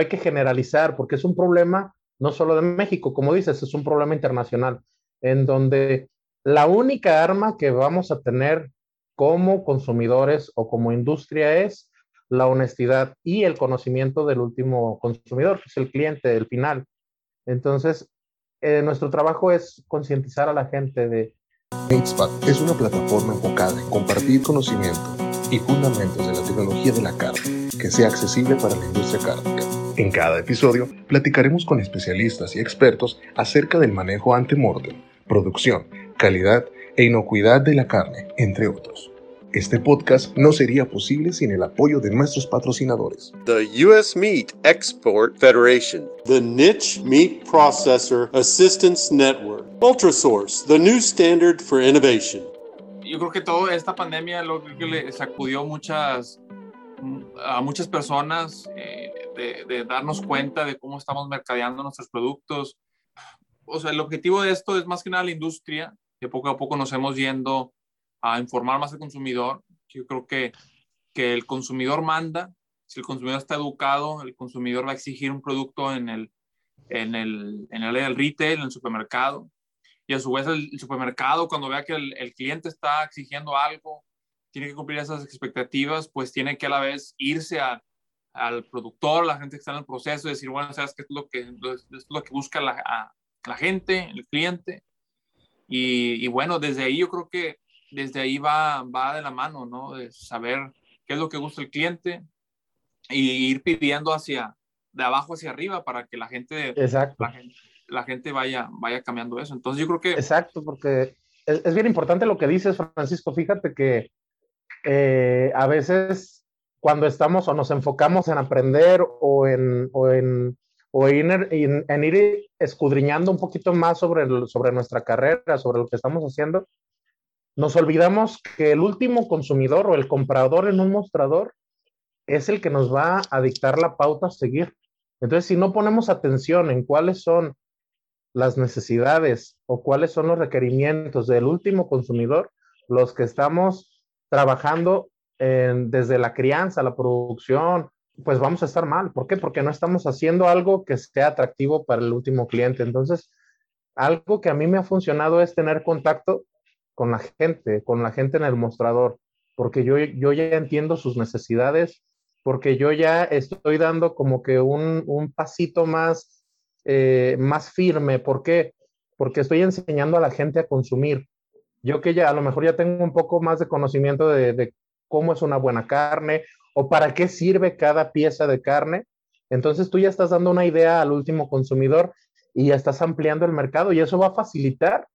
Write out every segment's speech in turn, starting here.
hay que generalizar porque es un problema no solo de México, como dices, es un problema internacional, en donde la única arma que vamos a tener como consumidores o como industria es la honestidad y el conocimiento del último consumidor, que es el cliente, el final. Entonces, eh, nuestro trabajo es concientizar a la gente de... MateSpot es una plataforma enfocada en compartir conocimiento y fundamentos de la tecnología de la carne que sea accesible para la industria cárnica. En cada episodio platicaremos con especialistas y expertos acerca del manejo ante mortem, producción, calidad e inocuidad de la carne, entre otros. Este podcast no sería posible sin el apoyo de nuestros patrocinadores. The U.S. Meat Export Federation. The Niche Meat Processor Assistance Network. Ultrasource, the new standard for innovation. Yo creo que toda esta pandemia lo que le sacudió muchas, a muchas personas eh, de, de darnos cuenta de cómo estamos mercadeando nuestros productos. O sea, el objetivo de esto es más que nada la industria, que poco a poco nos hemos yendo a informar más al consumidor. Yo creo que, que el consumidor manda, si el consumidor está educado, el consumidor va a exigir un producto en el, en el, en el, el retail, en el supermercado, y a su vez el, supermercado, cuando vea que el, el, cliente está exigiendo algo, tiene que cumplir esas expectativas, pues tiene que a la vez irse a, al productor, la gente que está en el proceso, decir, bueno, ¿sabes qué es lo que, es lo que busca la, la gente, el cliente? Y, y, bueno, desde ahí yo creo que desde ahí va, va de la mano, ¿no? De saber qué es lo que gusta el cliente y ir pidiendo hacia, de abajo hacia arriba para que la gente, Exacto. La gente, vaya, vaya cambiando eso. Entonces yo creo que... Exacto, porque es, bien importante lo que dices, Francisco. Fíjate que eh, a veces cuando estamos o nos enfocamos en aprender o en, o en, o en, en, en ir escudriñando un poquito más sobre, sobre nuestra carrera, sobre lo que estamos haciendo, nos olvidamos que el último consumidor o el comprador en un mostrador es el que nos va a dictar la pauta a seguir. Entonces, si no ponemos atención en cuáles son las necesidades o cuáles son los requerimientos del último consumidor, los que estamos trabajando en, desde la crianza, la producción, pues vamos a estar mal. ¿Por qué? Porque no estamos haciendo algo que sea atractivo para el último cliente. Entonces, algo que a mí me ha funcionado es tener contacto con la gente, con la gente en el mostrador, porque yo, yo ya entiendo sus necesidades, porque yo ya estoy dando como que un, un pasito más, eh, más firme. ¿Por qué? Porque estoy enseñando a la gente a consumir. Yo que ya a lo mejor ya tengo un poco más de conocimiento de, de cómo es una buena carne o para qué sirve cada pieza de carne. Entonces tú ya estás dando una idea al último consumidor y ya estás ampliando el mercado y eso va a facilitar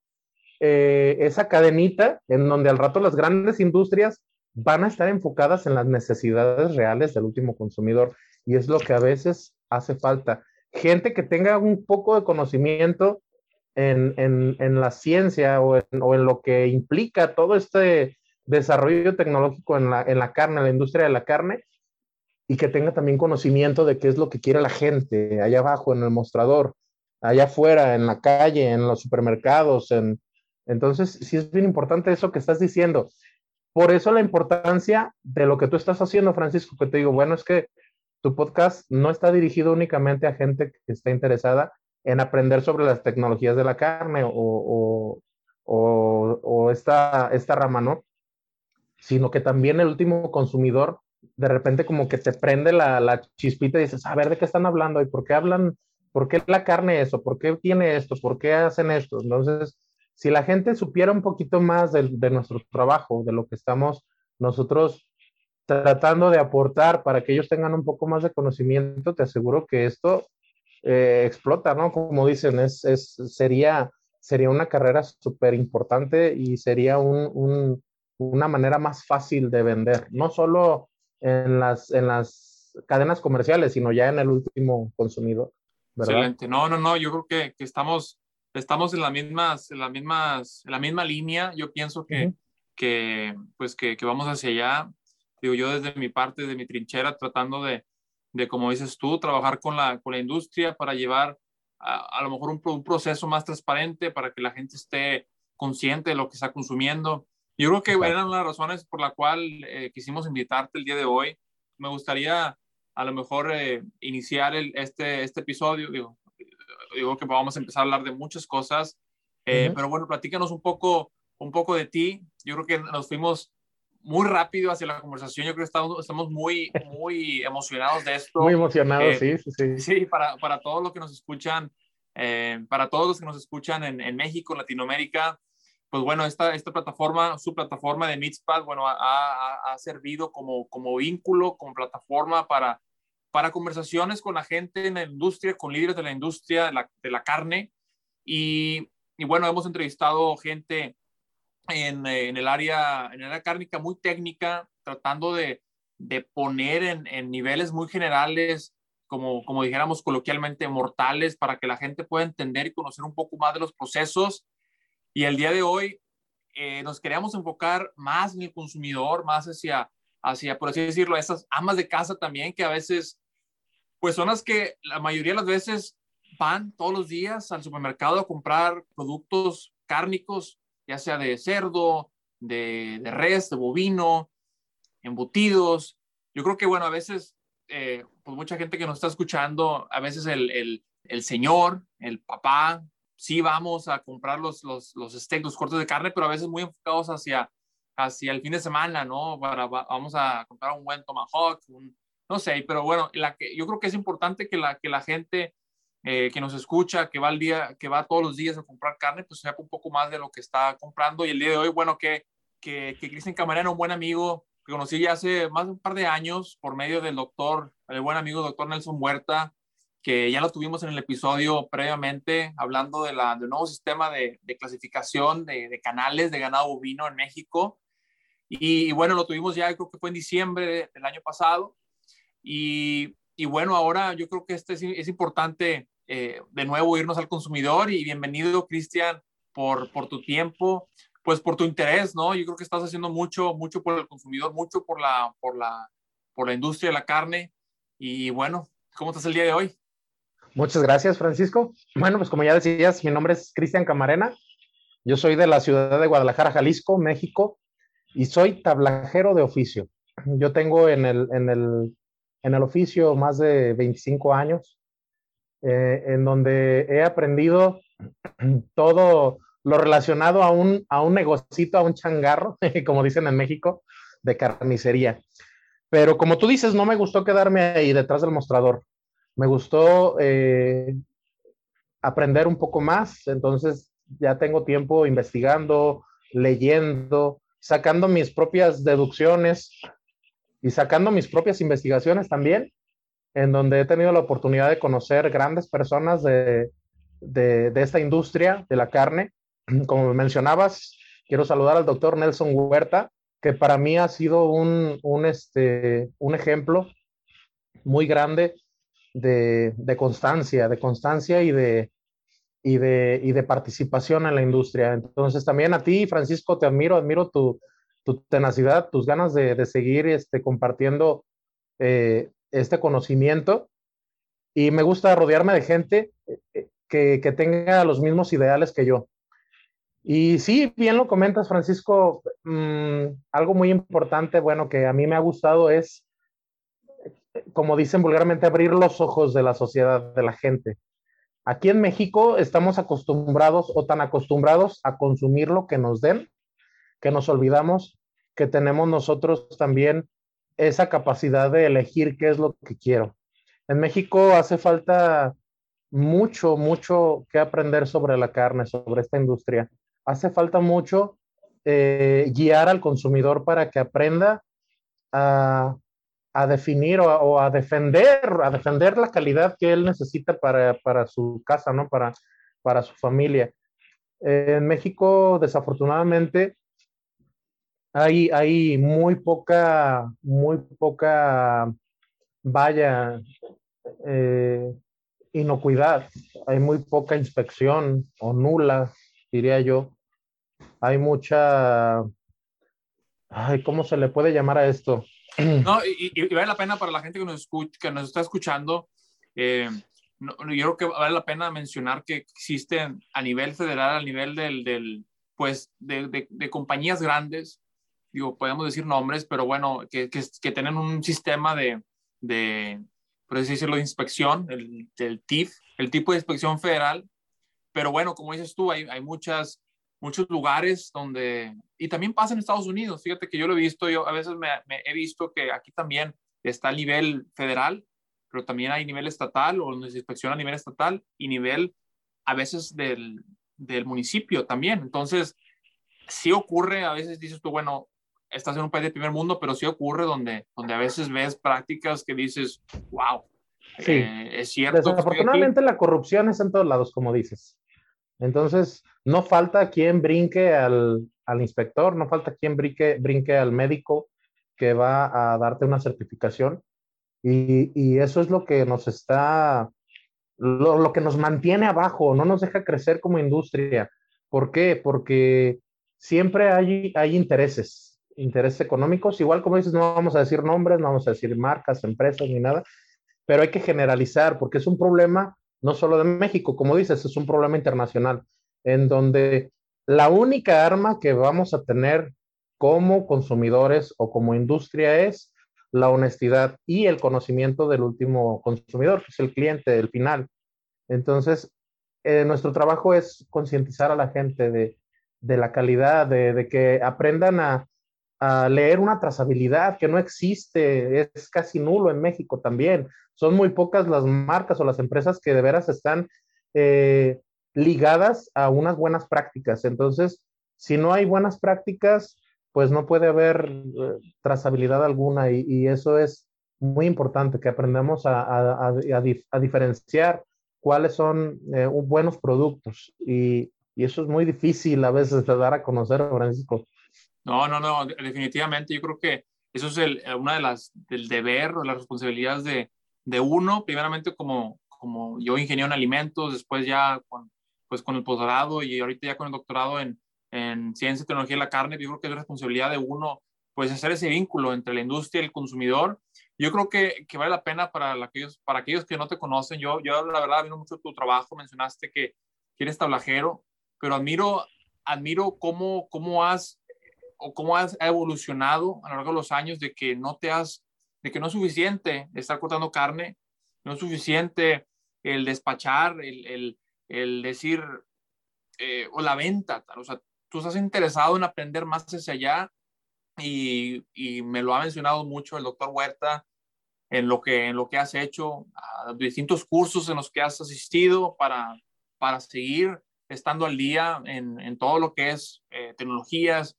eh, esa cadenita en donde al rato las grandes industrias van a estar enfocadas en las necesidades reales del último consumidor y es lo que a veces hace falta. Gente que tenga un poco de conocimiento en, en, la ciencia o en, o en, lo que implica todo este desarrollo tecnológico en la, en la carne, en la industria de la carne, y que tenga también conocimiento de qué es lo que quiere la gente allá abajo en el mostrador, allá afuera, en la calle, en los supermercados, en, entonces, sí es bien importante eso que estás diciendo. Por eso la importancia de lo que tú estás haciendo, Francisco, que te digo, bueno, es que tu podcast no está dirigido únicamente a gente que está interesada en aprender sobre las tecnologías de la carne o, o, o, o esta, esta rama, ¿no? Sino que también el último consumidor de repente como que te prende la, la chispita y dices, a ver, ¿de qué están hablando? ¿Y por qué hablan? ¿Por qué la carne eso? ¿Por qué tiene esto? ¿Por qué hacen esto? Entonces, si la gente supiera un poquito más de, de, nuestro trabajo, de lo que estamos nosotros tratando de aportar para que ellos tengan un poco más de conocimiento, te aseguro que esto eh, explota, ¿no? Como dicen, es, sería, sería una carrera súper importante y sería un, un, una manera más fácil de vender, no solo en las, en las cadenas comerciales, sino ya en el último consumidor. ¿verdad? Excelente. No, no, no, yo creo que, que estamos estamos en las mismas, en las mismas, en la misma línea. Yo pienso que, uh -huh. que pues que, que, vamos hacia allá. Digo, yo desde mi parte, de mi trinchera, tratando de, de como dices tú, trabajar con la, con la industria para llevar a, a lo mejor un, un, proceso más transparente para que la gente esté consciente de lo que está consumiendo. Yo creo que Exacto. eran las razones por la cual eh, quisimos invitarte el día de hoy. Me gustaría a lo mejor eh, iniciar el, este, este episodio, digo, digo que vamos a empezar a hablar de muchas cosas, eh, pero bueno, platícanos un poco, un poco de ti. Yo creo que nos fuimos muy rápido hacia la conversación. Yo creo que estamos, estamos muy, muy emocionados de esto. Muy emocionados, sí, sí, sí. Sí, para, para todos los que nos escuchan, para todos los que nos escuchan en, en México, Latinoamérica, pues bueno, esta, esta plataforma, su plataforma de Meetspad, bueno, ha, ha, servido como, como vínculo, como plataforma para, para conversaciones con la gente en la industria, con líderes de la industria de la, de la carne. Y, y, bueno, hemos entrevistado gente en, en, el área, en el área cárnica muy técnica, tratando de, de poner en, en, niveles muy generales, como, como dijéramos coloquialmente, mortales, para que la gente pueda entender y conocer un poco más de los procesos y el día de hoy eh, nos queríamos enfocar más en el consumidor, más hacia, hacia, por así decirlo, esas amas de casa también, que a veces, pues son las que la mayoría de las veces van todos los días al supermercado a comprar productos cárnicos, ya sea de cerdo, de, de res, de bovino, embutidos. Yo creo que, bueno, a veces, eh, pues mucha gente que nos está escuchando, a veces el, el, el señor, el papá, sí vamos a comprar los, los, los steaks, los cortes de carne, pero a veces muy enfocados hacia, hacia el fin de semana, ¿no? Para, vamos a comprar un buen tomahawk, no sé, pero bueno, la que, yo creo que es importante que la, que la gente eh, que nos escucha, que va al día, que va todos los días a comprar carne, pues sepa un poco más de lo que está comprando. Y el día de hoy, bueno, que, que, que Cristian Camarena, un buen amigo que conocí ya hace más de un par de años por medio del doctor, el buen amigo doctor Nelson Huerta, que ya lo tuvimos en el episodio previamente, hablando de la, del nuevo sistema de, de clasificación de, de, canales de ganado bovino en México. Y, bueno, lo tuvimos ya, creo que fue en diciembre del año pasado. Y, y bueno, ahora yo creo que este es, es importante eh, de nuevo irnos al consumidor y bienvenido, Cristian, por, por tu tiempo, pues por tu interés, ¿no? Yo creo que estás haciendo mucho, mucho por el consumidor, mucho por la, por la, por la industria de la carne. Y bueno, ¿cómo estás el día de hoy? Muchas gracias, Francisco. Bueno, pues como ya decías, mi nombre es Cristian Camarena. Yo soy de la ciudad de Guadalajara, Jalisco, México, y soy tablajero de oficio. Yo tengo en el, en el, en el oficio más de 25 años, eh, en donde he aprendido todo lo relacionado a un, a un negocito, a un changarro, como dicen en México, de carnicería. Pero como tú dices, no me gustó quedarme ahí detrás del mostrador me gustó eh, aprender un poco más, entonces ya tengo tiempo investigando, leyendo, sacando mis propias deducciones y sacando mis propias investigaciones también, en donde he tenido la oportunidad de conocer grandes personas de, de, de esta industria de la carne. Como mencionabas, quiero saludar al doctor Nelson Huerta, que para mí ha sido un, un, este, un ejemplo muy grande de, de constancia, de constancia y de, y de, y de participación en la industria. Entonces, también a ti, Francisco, te admiro, admiro tu, tu tenacidad, tus ganas de, de seguir este, compartiendo eh, este conocimiento. Y me gusta rodearme de gente eh, que, que, tenga los mismos ideales que yo. Y sí, bien lo comentas, Francisco, mmm, algo muy importante, bueno, que a mí me ha gustado es como dicen vulgarmente, abrir los ojos de la sociedad, de la gente. Aquí en México estamos acostumbrados o tan acostumbrados a consumir lo que nos den, que nos olvidamos que tenemos nosotros también esa capacidad de elegir qué es lo que quiero. En México hace falta mucho, mucho que aprender sobre la carne, sobre esta industria. Hace falta mucho eh, guiar al consumidor para que aprenda a a definir o a, defender, a defender la calidad que él necesita para, para su casa, ¿no? Para, para su familia. En México, desafortunadamente, hay, hay muy poca, muy poca, vaya, eh, inocuidad, hay muy poca inspección o nula, diría yo. Hay mucha, ay, ¿cómo se le puede llamar a esto? No, y, y, vale la pena para la gente que nos, escucha, que nos está escuchando. Eh, no, yo creo que vale la pena mencionar que existen a nivel federal, a nivel del, del pues, de, de, de, compañías grandes, digo, podemos decir nombres, pero bueno, que, que, que tienen un sistema de, de por así decirlo, de inspección, el, el TIF, el tipo de inspección federal. Pero bueno, como dices tú, hay, hay muchas, muchos lugares donde, y también pasa en Estados Unidos, fíjate que yo lo he visto, yo a veces me, he visto que aquí también está el nivel federal, pero también hay nivel estatal o donde se inspecciona a nivel estatal y nivel a veces del, del municipio también. Entonces, sí ocurre, a veces dices tú, bueno, estás en un país de primer mundo, pero sí ocurre donde, donde a veces ves prácticas que dices, wow, sí. Eh, es cierto. Desafortunadamente la corrupción es en todos lados, como dices. Entonces, no falta quien brinque al, al inspector, no falta quien brinque, brinque al médico que va a darte una certificación. Y, y eso es lo que nos está, lo, lo, que nos mantiene abajo, no nos deja crecer como industria. ¿Por qué? Porque siempre hay, hay intereses intereses económicos. Igual como dices, no vamos a decir nombres, no vamos a decir marcas, empresas ni nada, pero hay que generalizar porque es un problema no solo de México, como dices, es un problema internacional, en donde la única arma que vamos a tener como consumidores o como industria es la honestidad y el conocimiento del último consumidor, que es el cliente, el final. Entonces, eh, nuestro trabajo es concientizar a la gente de, de la calidad, de, de, que aprendan a, a leer una trazabilidad que no existe, es casi nulo en México también. Son muy pocas las marcas o las empresas que de veras están eh, ligadas a unas buenas prácticas. Entonces, si no hay buenas prácticas, pues no puede haber eh, trazabilidad alguna y, eso es muy importante, que aprendamos a, diferenciar cuáles son eh, buenos productos y, y, eso es muy difícil a veces de dar a conocer, Francisco. No, no, no, definitivamente yo creo que eso es el, una de las, del deber o las responsabilidades de, de uno, primeramente como, como yo ingeniero en alimentos, después ya con, pues con el posgrado y ahorita ya con el doctorado en, en ciencia y tecnología de la carne, yo creo que es responsabilidad de uno pues hacer ese vínculo entre la industria y el consumidor. Yo creo que, que vale la pena para aquellos, para aquellos que no te conocen. Yo, yo la verdad, admiro mucho tu trabajo. Mencionaste que, que eres tablajero, pero admiro, admiro cómo, cómo has o cómo has evolucionado a lo largo de los años de que no te has, de que no es suficiente estar cortando carne, no es suficiente el despachar, el, el, el decir, eh, o la venta, o sea, tú estás interesado en aprender más hacia allá y, y, me lo ha mencionado mucho el doctor Huerta en lo que, en lo que has hecho, a distintos cursos en los que has asistido para, para seguir estando al día en, en todo lo que es eh, tecnologías,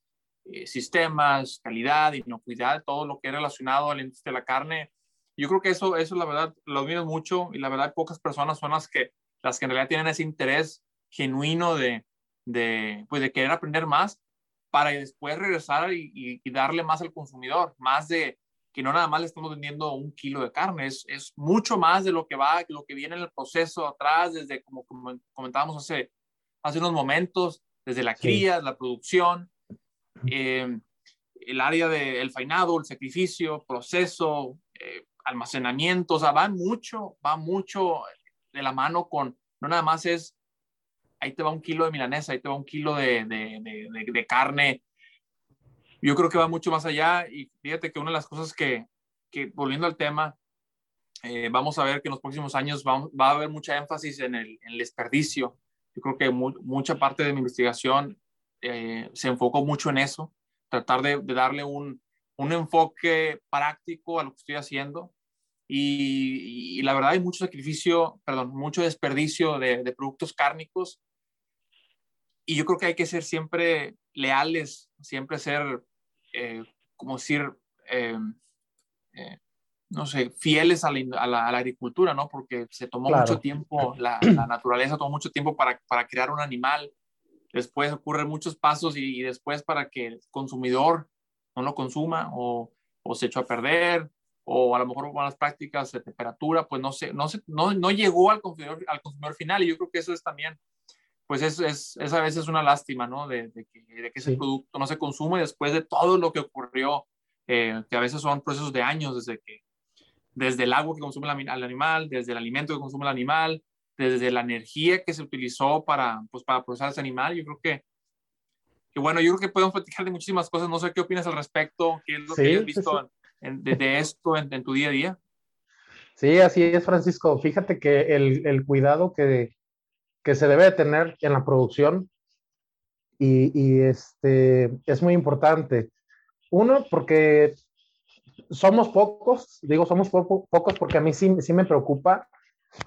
eh, sistemas, calidad, inocuidad, todo lo que es relacionado a la industria de la carne. Yo creo que eso, eso la verdad, lo admiro mucho y la verdad pocas personas son las que, las que en realidad tienen ese interés genuino de, de, pues de querer aprender más para después regresar y, y, darle más al consumidor, más de que no nada más le estamos vendiendo un kilo de carne, es, es mucho más de lo que va, lo que viene en el proceso atrás, desde como, comentábamos hace, hace unos momentos, desde la cría, la producción, eh, el área del fainado, el sacrificio, proceso, eh, almacenamiento, o sea, va mucho, va mucho de la mano con, no nada más es, ahí te va un kilo de milanesa, ahí te va un kilo de, de, de, carne. Yo creo que va mucho más allá y fíjate que una de las cosas que, que volviendo al tema, eh, vamos a ver que en los próximos años va, va a haber mucha énfasis en el, en el desperdicio. Yo creo que mucha parte de mi investigación eh, se enfocó mucho en eso, tratar de, darle un, un, enfoque práctico a lo que estoy haciendo. Y, la verdad hay mucho sacrificio, perdón, mucho desperdicio de, de, productos cárnicos. Y yo creo que hay que ser siempre leales, siempre ser, eh, como decir, eh, no sé, fieles a la, a, la, agricultura, ¿no? Porque se tomó mucho tiempo, la, la, naturaleza tomó mucho tiempo para, para crear un animal después ocurren muchos pasos y, después para que el consumidor no lo consuma o, o, se echó a perder o a lo mejor malas prácticas de temperatura, pues no, sé, no, no, no llegó al consumidor, al consumidor final y yo creo que eso es también, pues es, es, es a veces una lástima, ¿no? De, de que, de que ese producto no se consume después de todo lo que ocurrió, eh, que a veces son procesos de años desde que, desde el agua que consume el, el animal, desde el alimento que consume el animal, desde la energía que se utilizó para, pues, para procesar ese animal. Yo creo que, que, bueno, yo creo que podemos platicar de muchísimas cosas. No sé qué opinas al respecto, qué es lo que has visto de, esto en, en, tu día a día. Sí, así es, Francisco. Fíjate que el, cuidado que, se debe tener en la producción y, este, es muy importante. Uno, porque somos pocos, digo somos pocos porque a mí sí, sí me preocupa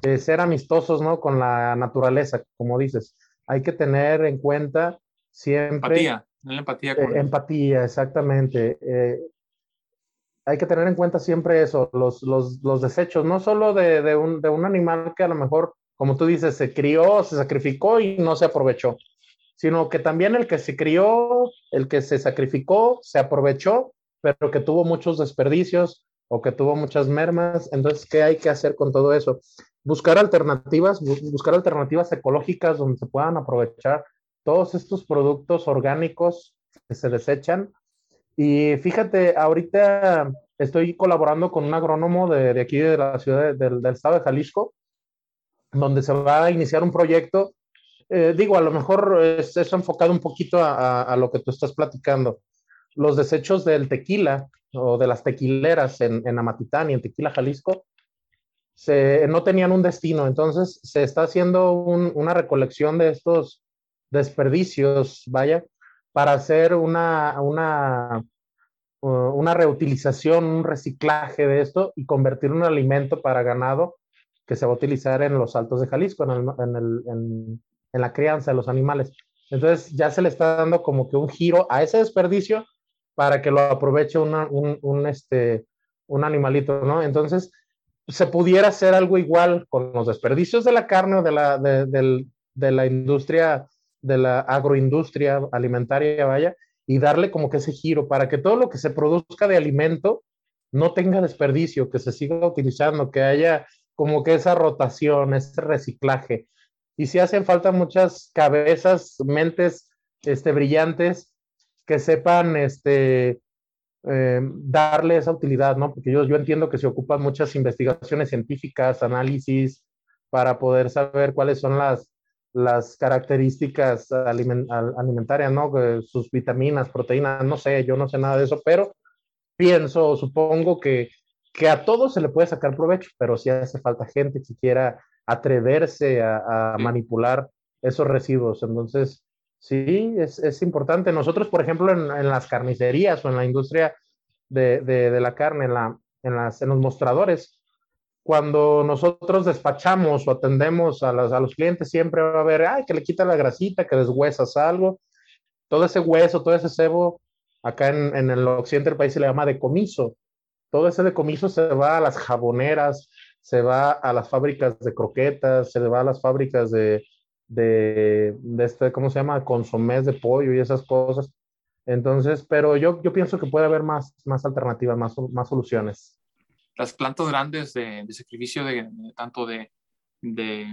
eh, ser amistosos, ¿no? Con la naturaleza, como dices. Hay que tener en cuenta siempre... Empatía, empatía. Con... Eh, empatía, exactamente. Eh, hay que tener en cuenta siempre eso, los, los, los desechos, no solo de, de, un, de, un, animal que a lo mejor, como tú dices, se crió, se sacrificó y no se aprovechó, sino que también el que se crió, el que se sacrificó, se aprovechó, pero que tuvo muchos desperdicios o que tuvo muchas mermas. Entonces, ¿qué hay que hacer con todo eso? Buscar alternativas, buscar alternativas ecológicas donde se puedan aprovechar todos estos productos orgánicos que se desechan y fíjate, ahorita estoy colaborando con un agrónomo de, de aquí de la ciudad del estado de Jalisco, donde se va a iniciar un proyecto. Eh, digo, a lo mejor es, es enfocado un poquito a, a, lo que tú estás platicando. Los desechos del tequila o de las tequileras en, en Amatitán y en Tequila, Jalisco, se, no tenían un destino. Entonces se está haciendo un, una recolección de estos desperdicios, vaya, para hacer una, una, una reutilización, un reciclaje de esto y convertir un alimento para ganado que se va a utilizar en los altos de Jalisco, en, en, en, la crianza de los animales. Entonces ya se le está dando como que un giro a ese desperdicio para que lo aproveche un, un, este, un animalito, ¿no? Entonces se pudiera hacer algo igual con los desperdicios de la carne o de la, de, de, de la industria de la agroindustria alimentaria, vaya, y darle como que ese giro para que todo lo que se produzca de alimento no tenga desperdicio, que se siga utilizando, que haya como que esa rotación, ese reciclaje. Y si hacen falta muchas cabezas, mentes este, brillantes que sepan este, eh, darle esa utilidad, ¿no? Porque yo, yo entiendo que se ocupan muchas investigaciones científicas, análisis, para poder saber cuáles son las, las características alimentarias, ¿no? Sus vitaminas, proteínas, no sé, yo no sé nada de eso, pero pienso, supongo que, que a todos se le puede sacar provecho, pero sí hace falta gente que quiera atreverse a, manipular esos residuos. Entonces, sí, es, es importante. Nosotros, por ejemplo, en, en, las carnicerías o en la industria de, de, de la carne, en, la, en, las, en los mostradores, cuando nosotros despachamos o atendemos a, a los clientes, siempre va a haber, ay, que le quita la grasita, que deshuesas algo. Todo ese hueso, todo ese cebo, acá en, en el occidente del país se le llama decomiso. Todo ese decomiso se va a las jaboneras, se va a las fábricas de croquetas, se va a las fábricas de, de, de este, ¿cómo se llama? Consomés de pollo y esas cosas. Entonces, pero yo, yo pienso que puede haber más, más alternativas, más, más soluciones las plantas grandes de, sacrificio de, tanto de, de,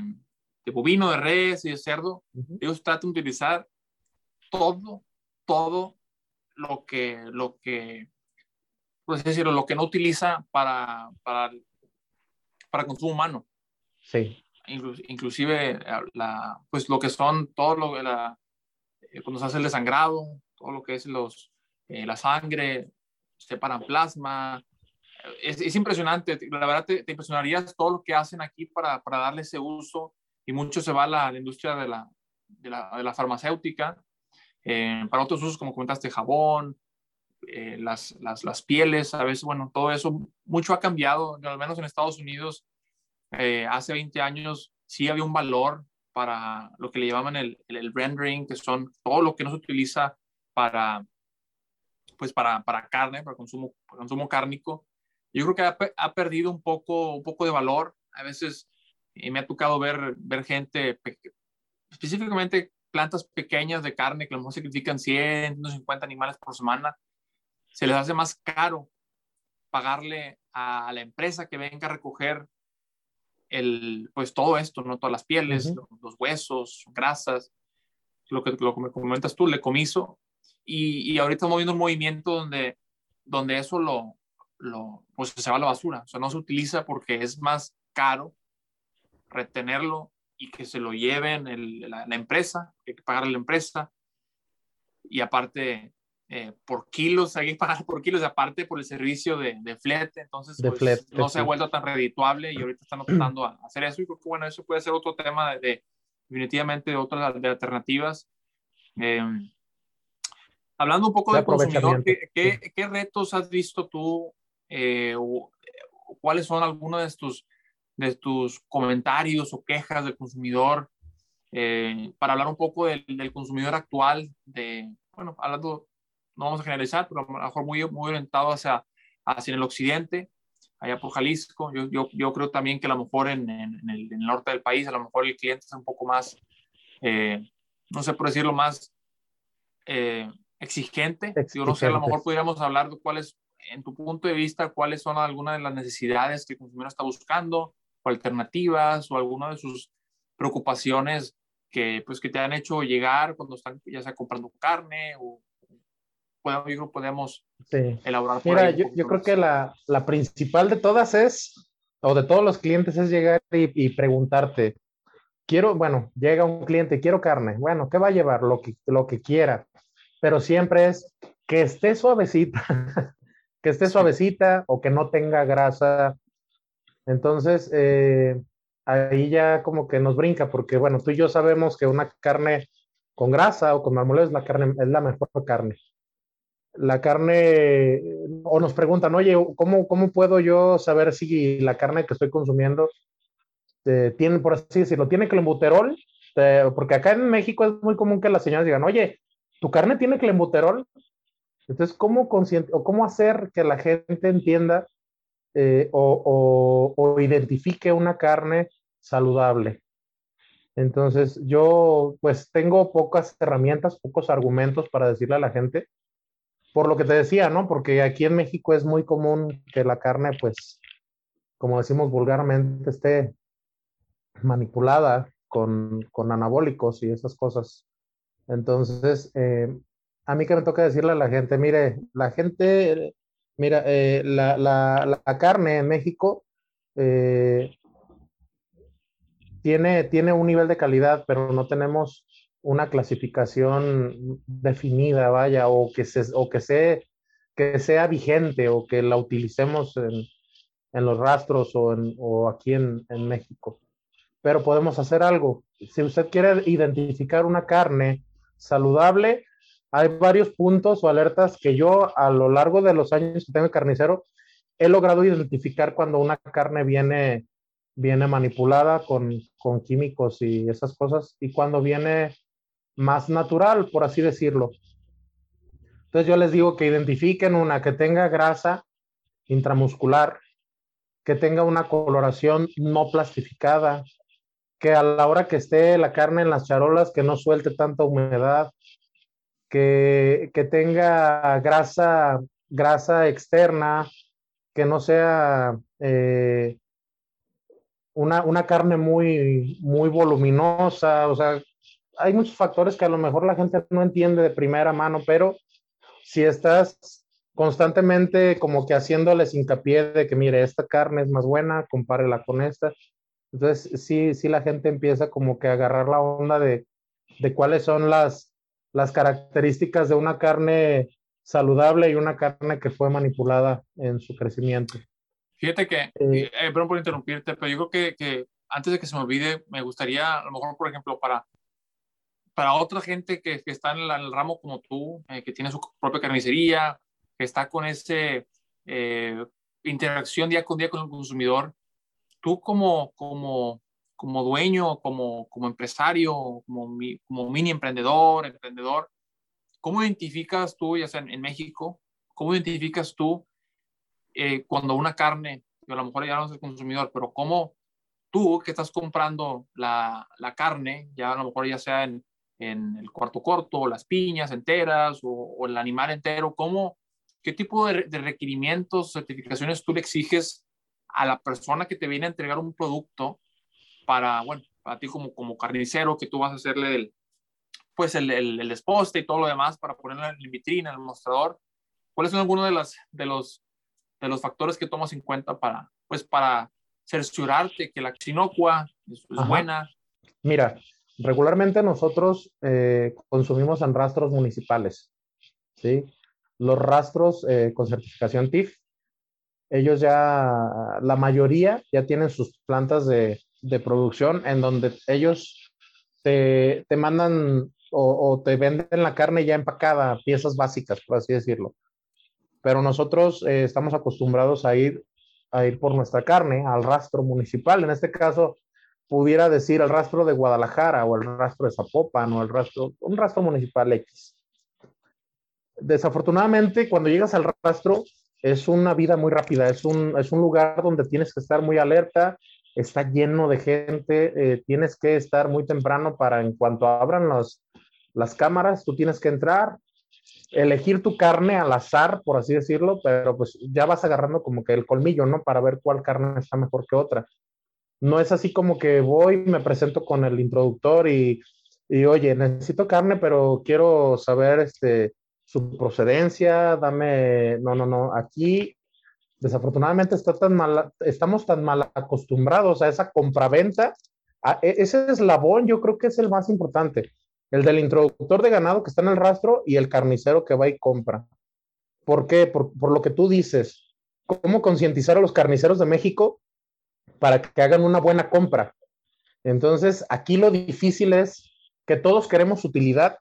bovino, de res y de cerdo, ellos tratan de utilizar todo, todo lo que, lo que, pues decirlo, lo que no utiliza para, para, para consumo humano. Sí. Inclusive pues lo que son todo lo la, eh, cuando se hace el desangrado, todo lo que es los, eh, la sangre, separan plasma, es, impresionante, la verdad te, impresionarías todo lo que hacen aquí para, para darle ese uso y mucho se va a la, industria de la, de la, de la farmacéutica, eh, para otros usos como comentaste, jabón, eh, las, las, las, pieles, a veces, bueno, todo eso, mucho ha cambiado, al menos en Estados Unidos, eh, hace 20 años sí había un valor para lo que le llamaban el, el, rendering, que son todo lo que no se utiliza para, pues para, para carne, para consumo, para consumo cárnico, yo creo que ha, perdido un poco, un poco de valor. A veces me ha tocado ver, ver gente, específicamente plantas pequeñas de carne que a lo mejor sacrifican 100, 150 animales por semana. Se les hace más caro pagarle a la empresa que venga a recoger el, pues todo esto, ¿no? Todas las pieles, los, huesos, grasas, lo que, lo que me comentas tú, le comiso. Y, y ahorita estamos viendo un movimiento donde, donde eso lo, lo, pues se va a la basura. O sea, no se utiliza porque es más caro retenerlo y que se lo lleven la, empresa, que hay que pagarle a la empresa. Y aparte, eh, por kilos, hay que pagar por kilos, aparte por el servicio de, de flete, entonces De pues, flete, no se ha sí. vuelto tan redituable y ahorita están optando a hacer eso y creo que bueno, eso puede ser otro tema de, de- definitivamente de otras de alternativas. Eh, hablando un poco De consumidor, ¿qué, qué, qué retos has visto tú eh, o, o cuáles son algunos de tus, de tus comentarios o quejas del consumidor eh, para hablar un poco del, del consumidor actual, de, bueno, hablando, no vamos a generalizar, pero a lo mejor muy, muy orientado hacia, hacia el occidente, allá por Jalisco. Yo, yo, yo creo también que a lo mejor en, en, en el, en el norte del país, a lo mejor el cliente es un poco más, eh, no sé por decirlo, más eh, exigente. Yo no sé, a lo mejor pudiéramos hablar de cuáles, en tu punto de vista, cuáles son algunas de las necesidades que el consumidor está buscando, o alternativas, o alguna de sus preocupaciones que, pues, que te han hecho llegar cuando están ya sea comprando carne o podemos, yo creo podemos Sí. elaborar por Mira, ahí yo, yo creo que la, la principal de todas es, o de todos los clientes, es llegar y, y preguntarte, quiero, bueno, llega un cliente, quiero carne, bueno, ¿qué va a llevar? Lo que, lo que quiera, pero siempre es que esté suavecita, que esté suavecita o que no tenga grasa. Entonces, eh, ahí ya como que nos brinca, porque bueno, tú y yo sabemos que una carne con grasa o con marmolejo es la carne, es la mejor carne la carne, o nos preguntan, oye, ¿cómo, cómo puedo yo saber si la carne que estoy consumiendo eh, tiene, por así decirlo, tiene clenbuterol? Eh, porque acá en México es muy común que las señoras digan, oye, ¿tu carne tiene clenbuterol? Entonces, ¿cómo, o cómo hacer que la gente entienda eh, o, o identifique una carne saludable? Entonces, yo pues tengo pocas herramientas, pocos argumentos para decirle a la gente, por lo que te decía, ¿no? Porque aquí en México es muy común que la carne, pues, como decimos vulgarmente, esté manipulada con, con anabólicos y esas cosas. Entonces, eh, a mí que me toca decirle a la gente, mire, la gente, mira, eh, la, la, carne en México eh, tiene, tiene un nivel de calidad, pero no tenemos una clasificación definida, vaya, o que, se, o que, se, que sea vigente o que la utilicemos en, en los rastros o, en, o aquí en, en, México. Pero podemos hacer algo. Si usted quiere identificar una carne saludable, hay varios puntos o alertas que yo a lo largo de los años que tengo carnicero he logrado identificar cuando una carne viene, viene manipulada con, con químicos y esas cosas y cuando viene más natural, por así decirlo. Entonces yo les digo que identifiquen una que tenga grasa intramuscular, que tenga una coloración no plastificada, que a la hora que esté la carne en las charolas que no suelte tanta humedad, que, que tenga grasa, grasa externa, que no sea eh, una, una carne muy, muy voluminosa, o sea, hay muchos factores que a lo mejor la gente no entiende de primera mano, pero si estás constantemente como que haciéndoles hincapié de que, mire, esta carne es más buena, compárela con esta. Entonces, sí, sí la gente empieza como que a agarrar la onda de, de cuáles son las, las características de una carne saludable y una carne que fue manipulada en su crecimiento. Fíjate que, eh, eh, perdón por interrumpirte, pero yo creo que, que antes de que se me olvide, me gustaría, a lo mejor, por ejemplo, para para otra gente que, que está en, la, en, el ramo como tú, eh, que tiene su propia carnicería, que está con ese eh, interacción día con día con el consumidor, tú como, como, como dueño, como, como empresario, como, mi, como mini emprendedor, emprendedor, ¿cómo identificas tú, ya sea en, en México, cómo identificas tú eh, cuando una carne, a lo mejor ya no es el consumidor, pero cómo tú que estás comprando la, la carne, ya a lo mejor ya sea en, en el cuarto corto, las piñas enteras o, o el animal entero, ¿cómo, ¿qué tipo de, de, requerimientos, certificaciones tú le exiges a la persona que te viene a entregar un producto para, bueno, para ti como, como carnicero, que tú vas a hacerle el, pues el, el, el desposte y todo lo demás para ponerlo en la vitrina, en el mostrador? ¿Cuáles son algunos de, las, de, los, de los factores que tomas en cuenta para, pues para cerciorarte que la inocua es, es buena? Mira, regularmente nosotros eh, consumimos en rastros municipales, ¿sí? los rastros eh, con certificación TIF. Ellos ya, la mayoría ya tienen sus plantas de, de producción en donde ellos te, te mandan o, te venden la carne ya empacada, piezas básicas, por así decirlo. Pero nosotros eh, estamos acostumbrados a ir, a ir por nuestra carne al rastro municipal. En este caso, pudiera decir el rastro de Guadalajara o el rastro de Zapopan o el rastro, un rastro municipal X. Desafortunadamente, cuando llegas al rastro, es una vida muy rápida, es un, es un lugar donde tienes que estar muy alerta, está lleno de gente, eh, tienes que estar muy temprano para en cuanto abran los, las cámaras, tú tienes que entrar, elegir tu carne al azar, por así decirlo, pero pues ya vas agarrando como que el colmillo, ¿no? Para ver cuál carne está mejor que otra. No es así como que voy, me presento con el introductor y, y oye, necesito carne, pero quiero saber este, su procedencia, dame, no, no, no, aquí desafortunadamente está tan mal, estamos tan mal acostumbrados a esa compraventa, a e, ese eslabón yo creo que es el más importante, el del introductor de ganado que está en el rastro y el carnicero que va y compra. ¿Por qué? Por, por lo que tú dices, ¿cómo concientizar a los carniceros de México para que hagan una buena compra? Entonces, aquí lo difícil es que todos queremos utilidad,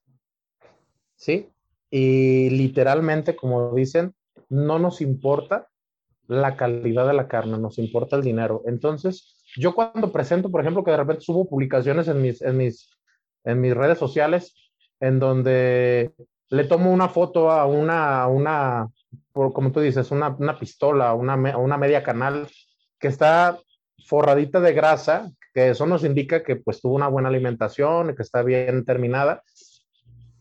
¿sí? Y literalmente, como dicen, no nos importa la calidad de la carne, nos importa el dinero. Entonces, yo cuando presento, por ejemplo, que de repente subo publicaciones en mis, en mis, en mis redes sociales, en donde le tomo una foto a una, una por, como tú dices, una, una pistola, una, una media canal que está forradita de grasa, que eso nos indica que pues tuvo una buena alimentación, que está bien terminada,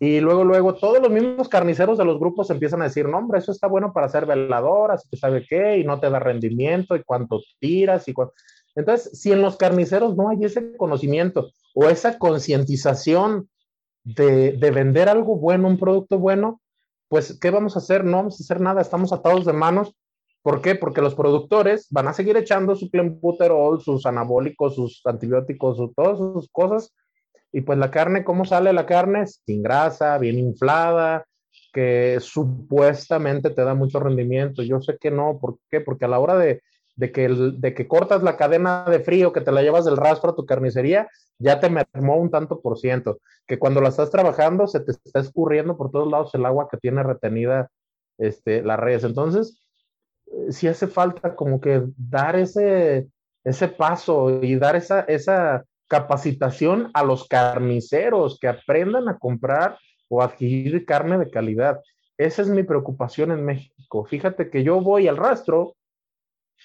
y luego, luego, todos los mismos carniceros de los grupos empiezan a decir, no, hombre, eso está bueno para hacer veladoras, que sabe qué, y no te da rendimiento, y cuánto tiras, y cuánto... Entonces, si en los carniceros no hay ese conocimiento o esa concientización de, de, vender algo bueno, un producto bueno, pues, ¿qué vamos a hacer? No vamos a hacer nada, estamos atados de manos. ¿Por qué? Porque los productores van a seguir echando su clenbuterol, sus anabólicos, sus antibióticos, sus, todas sus cosas, y pues la carne, ¿cómo sale la carne? Sin grasa, bien inflada, que supuestamente te da mucho rendimiento. Yo sé que no, ¿por qué? Porque a la hora de, de que, de que cortas la cadena de frío, que te la llevas del rastro a tu carnicería, ya te mermó un tanto por ciento. Que cuando la estás trabajando se te está escurriendo por todos lados el agua que tiene retenida este, la res. Entonces, eh, si hace falta como que dar ese, ese paso y dar esa, esa capacitación a los carniceros que aprendan a comprar o adquirir carne de calidad. Esa es mi preocupación en México. Fíjate que yo voy al rastro,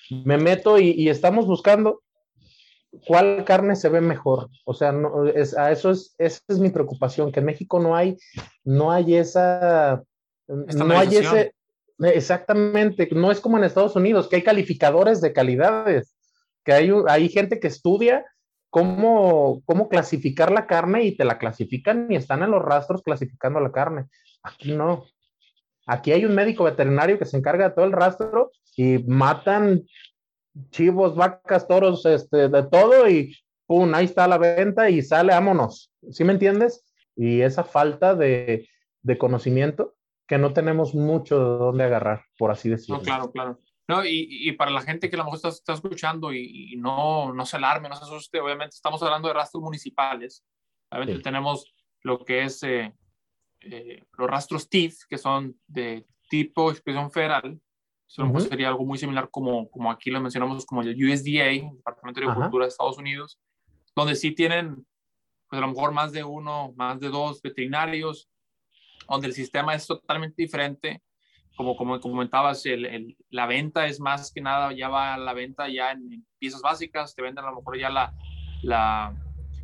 me meto y, y estamos buscando cuál carne se ve mejor. O sea, no, es, a eso es, esa es mi preocupación, que en México no hay, no hay esa, Esta no hay ese, exactamente, no es como en Estados Unidos, que hay calificadores de calidades, que hay, hay gente que estudia cómo, cómo clasificar la carne y te la clasifican y están en los rastros clasificando la carne. Aquí no. Aquí hay un médico veterinario que se encarga de todo el rastro y matan chivos, vacas, toros, este, de todo y pum, ahí está la venta y sale, vámonos. ¿Sí me entiendes? Y esa falta de, de conocimiento que no tenemos mucho de dónde agarrar, por así decirlo. No, claro, claro. No, y, y, para la gente que a lo mejor está, está escuchando y, y, no, no se alarme, no se asuste, obviamente estamos hablando de rastros municipales. Obviamente sí. tenemos lo que es eh, eh, los rastros TIF, que son de tipo expresión federal. Eso uh -huh. sería algo muy similar como, como aquí lo mencionamos como el USDA, el Departamento de Agricultura de Estados Unidos, donde sí tienen pues a lo mejor más de uno, más de dos veterinarios, donde el sistema es totalmente diferente como, como comentabas, el, el, la venta es más que nada, ya va a la venta ya en, piezas básicas, te venden a lo mejor ya la, la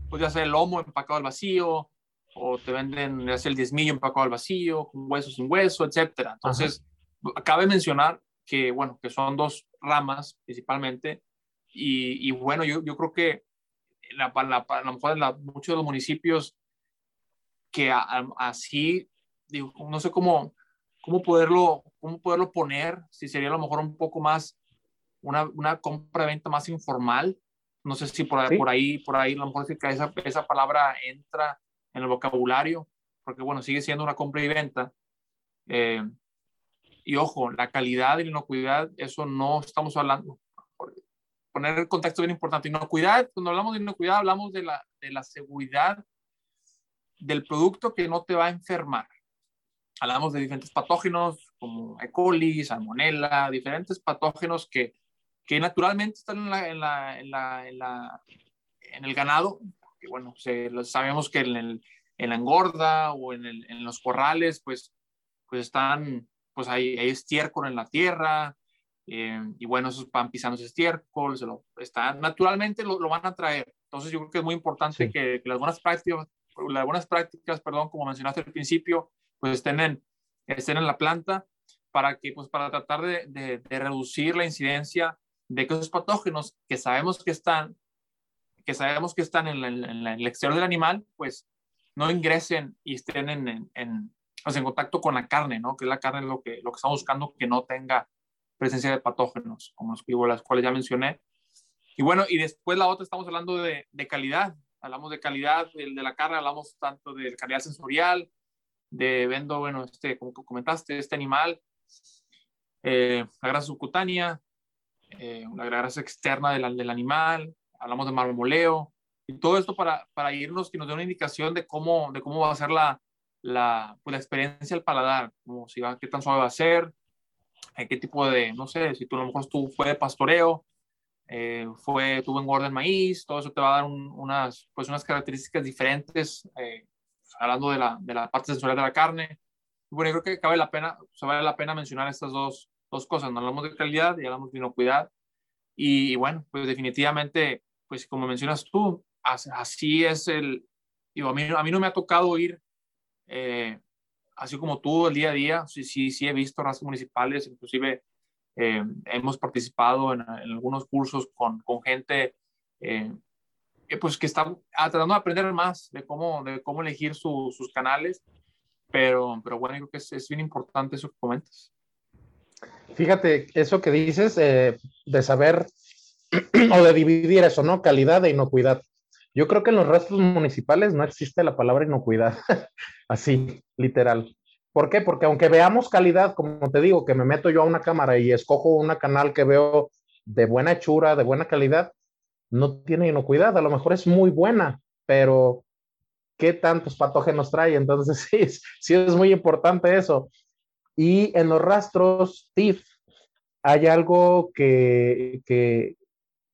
pues ya sea el lomo empacado al vacío, o te venden ya sea el diezmillo empacado al vacío, con hueso sin hueso, etcétera. Entonces, Ajá. cabe mencionar que, bueno, que son dos ramas principalmente, y, y bueno, yo, yo creo que la, la, a lo mejor la, muchos de los municipios que a, a, así, digo, no sé cómo, cómo poderlo, cómo poderlo poner, si sería a lo mejor un poco más una, una compra-venta más informal. No sé si por, ¿Sí? por ahí, por ahí, a lo mejor esa, esa palabra entra en el vocabulario, porque bueno, sigue siendo una compra y venta. Eh, y ojo, la calidad y la inocuidad, eso no estamos hablando. Poner el contexto bien importante. Inocuidad, cuando hablamos de inocuidad, hablamos de la, de la seguridad del producto que no te va a enfermar. Hablamos de diferentes patógenos como E. coli, salmonella, diferentes patógenos que, que naturalmente están en, la, en, la, en, la, en, la, en el ganado. Que bueno, se, sabemos que en, el, en la engorda o en, el, en los corrales, pues, pues están, pues hay, hay estiércol en la tierra, eh, y bueno, esos van pisando ese estiércol, se lo, están, naturalmente lo, lo, van a traer. Entonces yo creo que es muy importante sí. que, que, las buenas prácticas, las buenas prácticas, perdón, como mencionaste al principio, pues estén en, estén en la planta para que, pues para tratar de, de, de reducir la incidencia de esos patógenos que sabemos que están, que sabemos que están en, la, en, la, en el exterior del animal, pues no ingresen y estén en, en, pues en contacto con la carne, ¿no? Que es la carne lo que, lo que estamos buscando que no tenga presencia de patógenos, como los, las cuales ya mencioné. Y bueno, y después la otra estamos hablando de, de calidad, hablamos de calidad de, de, la carne, hablamos tanto de calidad sensorial, de vendo, bueno, este, como comentaste, este animal, eh, la grasa subcutánea, eh, la grasa externa del, del, animal, hablamos de marmoleo, y todo esto para, para irnos, que nos dé una indicación de cómo, de cómo va a ser la, la, pues, la experiencia al paladar, como si va, qué tan suave va a ser, eh, qué tipo de, no sé, si tú a lo mejor tú fue de pastoreo, eh, fue, tuvo engorda en maíz, todo eso te va a dar un, unas, pues unas características diferentes, eh, hablando de la, de la parte sensorial de la carne. Bueno, yo creo que cabe la pena, o vale la pena mencionar estas dos, dos cosas, no hablamos de calidad y hablamos de inocuidad. Y, y bueno, pues definitivamente, pues como mencionas tú, así es el, digo, a mí, a mí no me ha tocado ir, eh, así como tú, el día a día, sí, sí, sí he visto razas municipales, inclusive eh, hemos participado en, en, algunos cursos con, con gente eh, pues, que está tratando de aprender más de cómo, de cómo elegir su, sus canales, pero, pero bueno, creo que es, es, bien importante eso que comentas. Fíjate, eso que dices eh, de saber o de dividir eso, ¿no? Calidad e inocuidad. Yo creo que en los restos municipales no existe la palabra inocuidad, así, literal. ¿Por qué? Porque aunque veamos calidad, como te digo, que me meto yo a una cámara y escojo una canal que veo de buena hechura, de buena calidad, no tiene inocuidad. A lo mejor es muy buena, pero ¿qué tantos patógenos trae? Entonces, sí, sí es muy importante eso. Y en los rastros TIF hay algo que, que,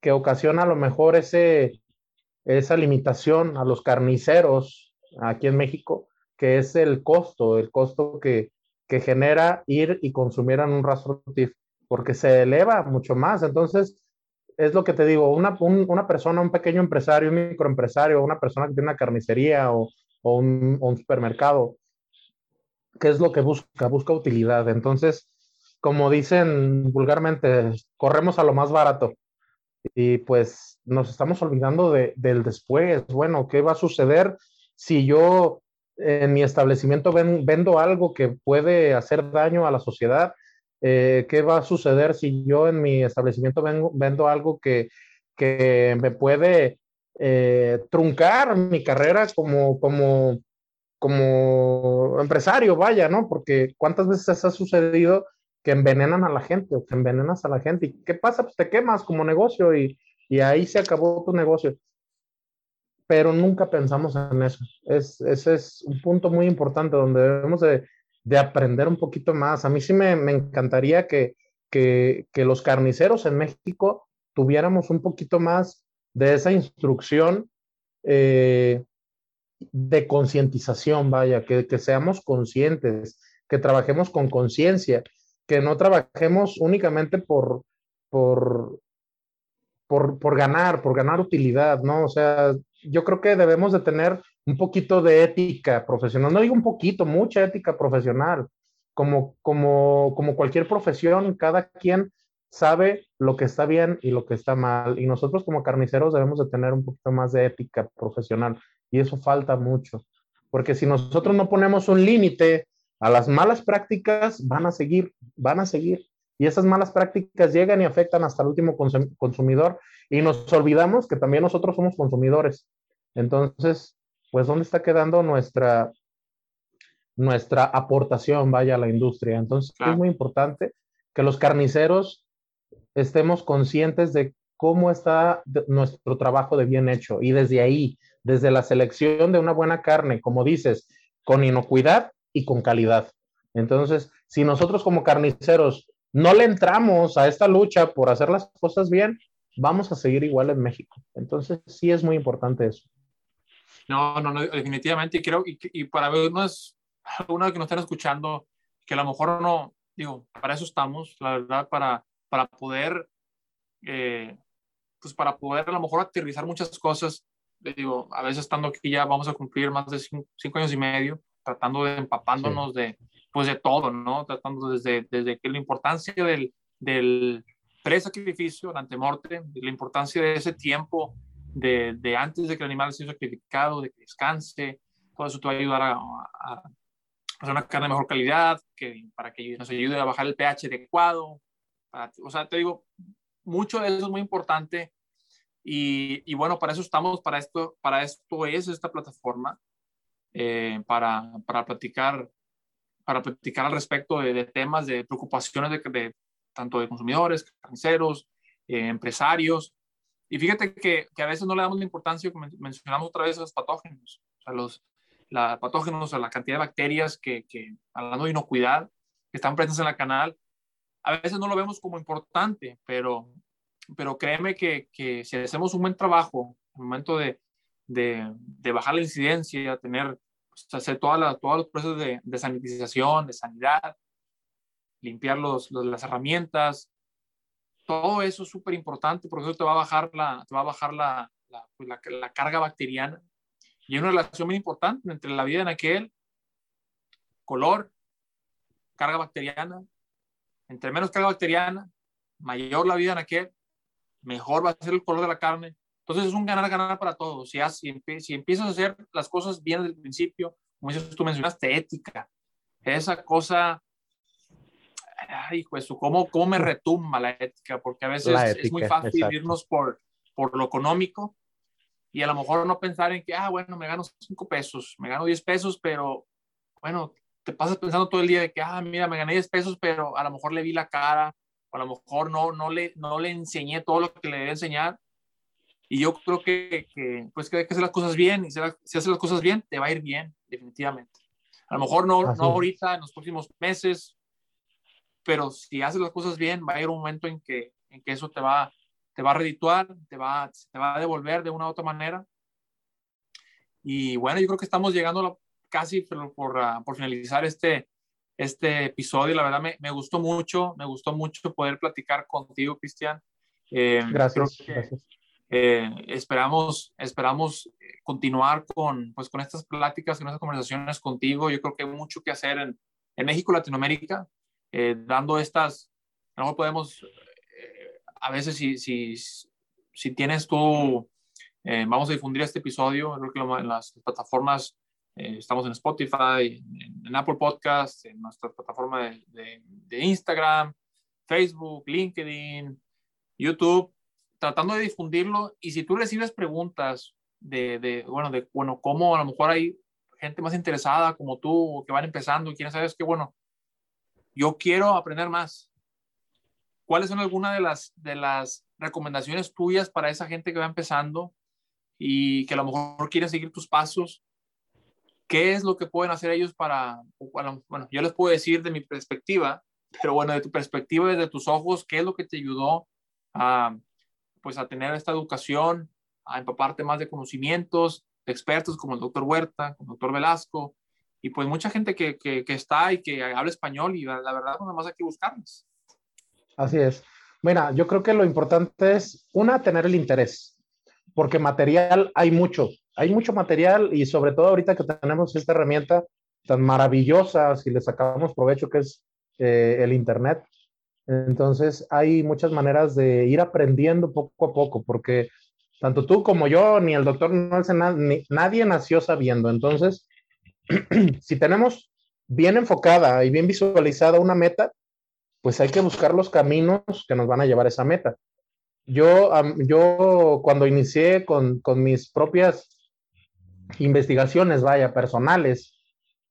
que ocasiona a lo mejor ese, esa limitación a los carniceros aquí en México, que es el costo, el costo que, que genera ir y consumir en un rastro TIF, porque se eleva mucho más. Entonces, es lo que te digo, una, un, una persona, un pequeño empresario, un microempresario, una persona que tiene una carnicería o, o, un, o un supermercado, ¿qué es lo que busca? Busca utilidad. Entonces, como dicen vulgarmente, corremos a lo más barato. Y pues nos estamos olvidando de, del después. Bueno, ¿qué va a suceder si yo en mi establecimiento ven, vendo algo que puede hacer daño a la sociedad? Eh, ¿Qué va a suceder si yo en mi establecimiento vengo, vendo algo que, que me puede eh, truncar mi carrera como, como, como empresario? Vaya, ¿no? Porque cuántas veces ha sucedido que envenenan a la gente o que envenenas a la gente. ¿Y qué pasa? Pues te quemas como negocio y, y ahí se acabó tu negocio. Pero nunca pensamos en eso. Es, ese es un punto muy importante donde debemos de, de aprender un poquito más. A mí sí me, me encantaría que, que, que, los carniceros en México tuviéramos un poquito más de esa instrucción eh, de concientización, vaya, que, que seamos conscientes, que trabajemos con conciencia que no trabajemos únicamente por, por, por, por, ganar, por ganar utilidad, ¿no? O sea, yo creo que debemos de tener un poquito de ética profesional, no digo un poquito, mucha ética profesional, como, como, como cualquier profesión, cada quien sabe lo que está bien y lo que está mal, y nosotros como carniceros debemos de tener un poquito más de ética profesional, y eso falta mucho, porque si nosotros no ponemos un límite a las malas prácticas van a seguir, van a seguir. Y esas malas prácticas llegan y afectan hasta el último consumidor y nos olvidamos que también nosotros somos consumidores. Entonces, pues, ¿dónde está quedando nuestra, nuestra aportación vaya a la industria. Entonces es muy importante que los carniceros estemos conscientes de cómo está nuestro trabajo de bien hecho y desde ahí, desde la selección de una buena carne, como dices, con inocuidad y con calidad. Entonces, si nosotros como carniceros no le entramos a esta lucha por hacer las cosas bien, vamos a seguir igual en México. Entonces, sí es muy importante eso. No, no, no definitivamente. Creo, y, y para unos, algunos que nos están escuchando, que a lo mejor no, digo, para eso estamos, la verdad, para, para poder, eh, pues para poder a lo mejor aterrizar muchas cosas. Digo, a veces estando aquí ya vamos a cumplir más de cinco, años y medio, tratando de empapándonos de, pues de todo, ¿no? Tratando desde, desde que la importancia del, del pre-sacrificio, la antemorte, la importancia de ese tiempo de, de, antes de que el animal sea sacrificado, de que descanse, todo eso te va a ayudar a, a, hacer una carne de mejor calidad, que, para que nos ayude a bajar el pH adecuado. o sea, te digo, mucho de eso es muy importante y, y, bueno, para eso estamos, para esto, para esto es esta plataforma, eh, para, para platicar para platicar al respecto de, temas, de preocupaciones de, tanto de consumidores, carniceros, eh, empresarios. Y fíjate que, que, a veces no le damos la importancia, como mencionamos otra vez, a los patógenos, o sea, los la, patógenos, o la cantidad de bacterias que, que, hablando de inocuidad, que están presentes en la canal, a veces no lo vemos como importante, pero, pero créeme que, que si hacemos un buen trabajo, en el momento de, de, de bajar la incidencia, tener hacer toda la, todos los procesos de, de, sanitización, de sanidad, limpiar los, las herramientas, todo eso es súper importante porque eso te va a bajar la, te va a bajar la, la, pues, la, carga bacteriana. Y hay una relación muy importante entre la vida en aquel, color, carga bacteriana. Entre menos carga bacteriana, mayor la vida en aquel, mejor va a ser el color de la carne, entonces es un ganar-ganar para todos. Si, si, si, empiezas a hacer las cosas bien desde el principio, como dices, tú mencionaste ética, esa cosa, ay, pues, ¿cómo, cómo me retumba la ética? Porque a veces es muy fácil irnos por, por lo económico y a lo mejor no pensar en que, ah, bueno, me gano 5 pesos, me gano 10 pesos, pero bueno, te pasas pensando todo el día de que, ah, mira, me gané 10 pesos, pero a lo mejor le vi la cara, o a lo mejor no, no, le, no le enseñé todo lo que le debía enseñar y yo creo que, que pues que hay que hacer las cosas bien y si, haces las cosas bien, te va a ir bien, definitivamente. A lo mejor no, no ahorita, en los próximos meses, pero si haces las cosas bien, va a haber un momento en que, en que eso te va, te va a redituar, te va, te va a devolver de una u otra manera. Y bueno, yo creo que estamos llegando casi por, por, ah, por finalizar este, este episodio. La verdad me, me, gustó mucho, me gustó mucho poder platicar contigo, Cristian. Eh, gracias, gracias. Eh, esperamos, esperamos eh, continuar con, pues, con estas pláticas, con estas conversaciones contigo. Yo creo que hay mucho que hacer en, en México, Latinoamérica, eh, dando estas, a lo mejor podemos, a veces si, si, si tienes tú, vamos a difundir este episodio, creo que en las plataformas, estamos en Spotify, en, Apple Podcasts, en nuestra plataforma de, de, de Instagram, Facebook, LinkedIn, YouTube tratando de difundirlo. Y si tú recibes preguntas de, de, bueno, de, bueno, cómo a lo mejor hay gente más interesada como tú que van empezando y quieren saber, es que, bueno, yo quiero aprender más. ¿Cuáles son algunas de las, de las recomendaciones tuyas para esa gente que va empezando y que a lo mejor quiere seguir tus pasos? ¿Qué es lo que pueden hacer ellos para, bueno, yo les puedo decir de mi perspectiva, pero bueno, de tu perspectiva, desde tus ojos, ¿qué es lo que te ayudó a, pues a tener esta educación, a empaparte más de conocimientos, de expertos como el doctor Huerta, como el doctor Velasco, y pues mucha gente que, que, está y que habla español y la, verdad nada más hay que buscarlos. Así es. Mira, yo creo que lo importante es, una, tener el interés, porque material hay mucho, hay mucho material y sobre todo ahorita que tenemos esta herramienta tan maravillosa, si le sacamos provecho, que es eh, el Internet, entonces hay muchas maneras de ir aprendiendo poco a poco, porque tanto tú como yo, ni el doctor ni nadie nació sabiendo. Entonces, si tenemos bien enfocada y bien visualizada una meta, pues hay que buscar los caminos que nos van a llevar a esa meta. Yo, yo cuando inicié con, con mis propias investigaciones, vaya, personales,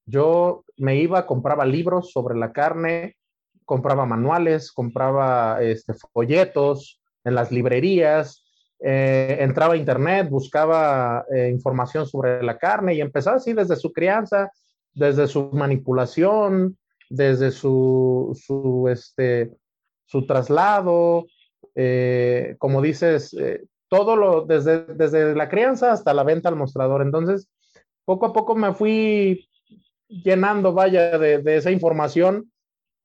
Yo me iba, compraba libros sobre la carne, compraba manuales, compraba este, folletos en las librerías, eh, entraba a internet, buscaba eh, información sobre la carne y empezaba así desde su crianza, desde su manipulación, desde su, su, este, su traslado, eh, como dices, todo lo, desde, desde la crianza hasta la venta al mostrador. Entonces, poco a poco me fui llenando, vaya, de, de esa información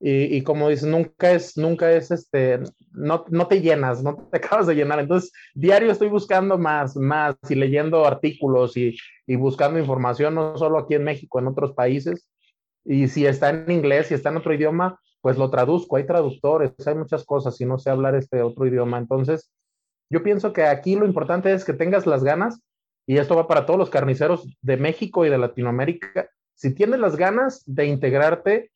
y, como dices, nunca es, nunca es, este, no, no te llenas, no te acabas de llenar. Entonces, diario estoy buscando más, más y leyendo artículos y, y buscando información, no solo aquí en México, en otros países. Y si está en inglés, si está en otro idioma, pues lo traduzco. Hay traductores, hay muchas cosas y no sé hablar este otro idioma. Entonces, yo pienso que aquí lo importante es que tengas las ganas, y esto va para todos los carniceros de México y de Latinoamérica. Si tienes las ganas de integrarte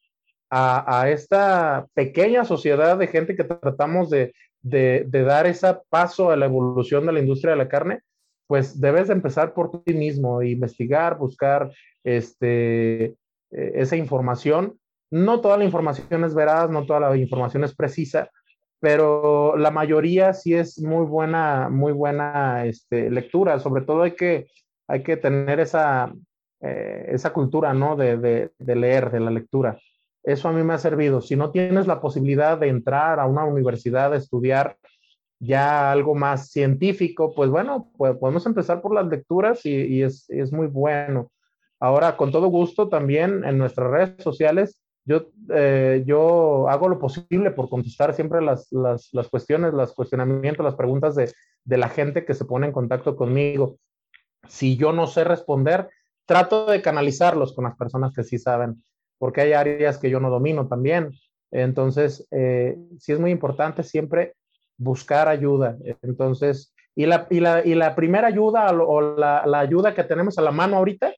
a, esta pequeña sociedad de gente que tratamos de, dar ese paso a la evolución de la industria de la carne, pues debes de empezar por ti mismo, investigar, buscar este, e, esa información. No toda la información es veraz, no toda la información es precisa, pero la mayoría sí es muy buena, muy buena este, lectura. Sobre todo hay que, tener esa, eh, esa cultura, ¿no? De, leer, de la lectura. Eso a mí me ha servido. Si no tienes la posibilidad de entrar a una universidad a estudiar ya algo más científico, pues bueno, pues podemos empezar por las lecturas y, es, es muy bueno. Ahora, con todo gusto, también en nuestras redes sociales yo, eh, yo hago lo posible por contestar siempre las, las, las cuestiones, los cuestionamientos, las preguntas de, de, la gente que se pone en contacto conmigo. Si yo no sé responder, trato de canalizarlos con las personas que sí saben, porque hay áreas que yo no domino también. Entonces, eh, sí es muy importante siempre buscar ayuda. Entonces, y la, y la, y la primera ayuda o la, la ayuda que tenemos a la mano ahorita,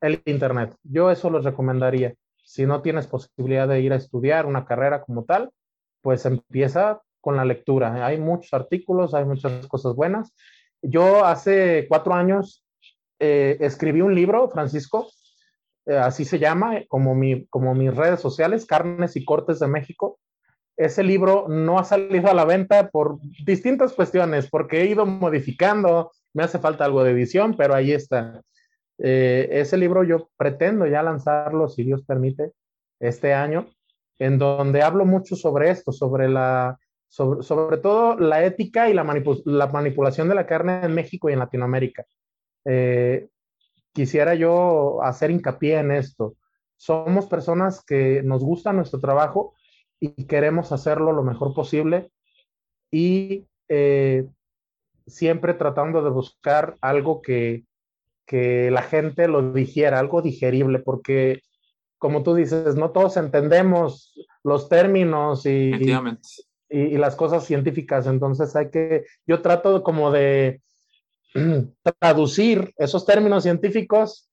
el Internet. Yo eso los recomendaría si no tienes posibilidad de ir a estudiar una carrera como tal, pues empieza con la lectura. Hay muchos artículos, hay muchas cosas buenas. Yo hace cuatro años eh, escribí un libro, Francisco, eh, así se llama, como, mi, como mis redes sociales, Carnes y Cortes de México. Ese libro no ha salido a la venta por distintas cuestiones, porque he ido modificando, me hace falta algo de edición, pero ahí está. Eh, ese libro yo pretendo ya lanzarlo, si Dios permite, este año, en donde hablo mucho sobre esto, sobre la, sobre, sobre todo la ética y la, manipul la, manipulación de la carne en México y en Latinoamérica. Eh, quisiera yo hacer hincapié en esto. Somos personas que nos gusta nuestro trabajo y queremos hacerlo lo mejor posible y eh, siempre tratando de buscar algo que, que la gente lo dijera, algo digerible, porque como tú dices, no todos entendemos los términos y, y, y, las cosas científicas, entonces hay que, yo trato como de traducir esos términos científicos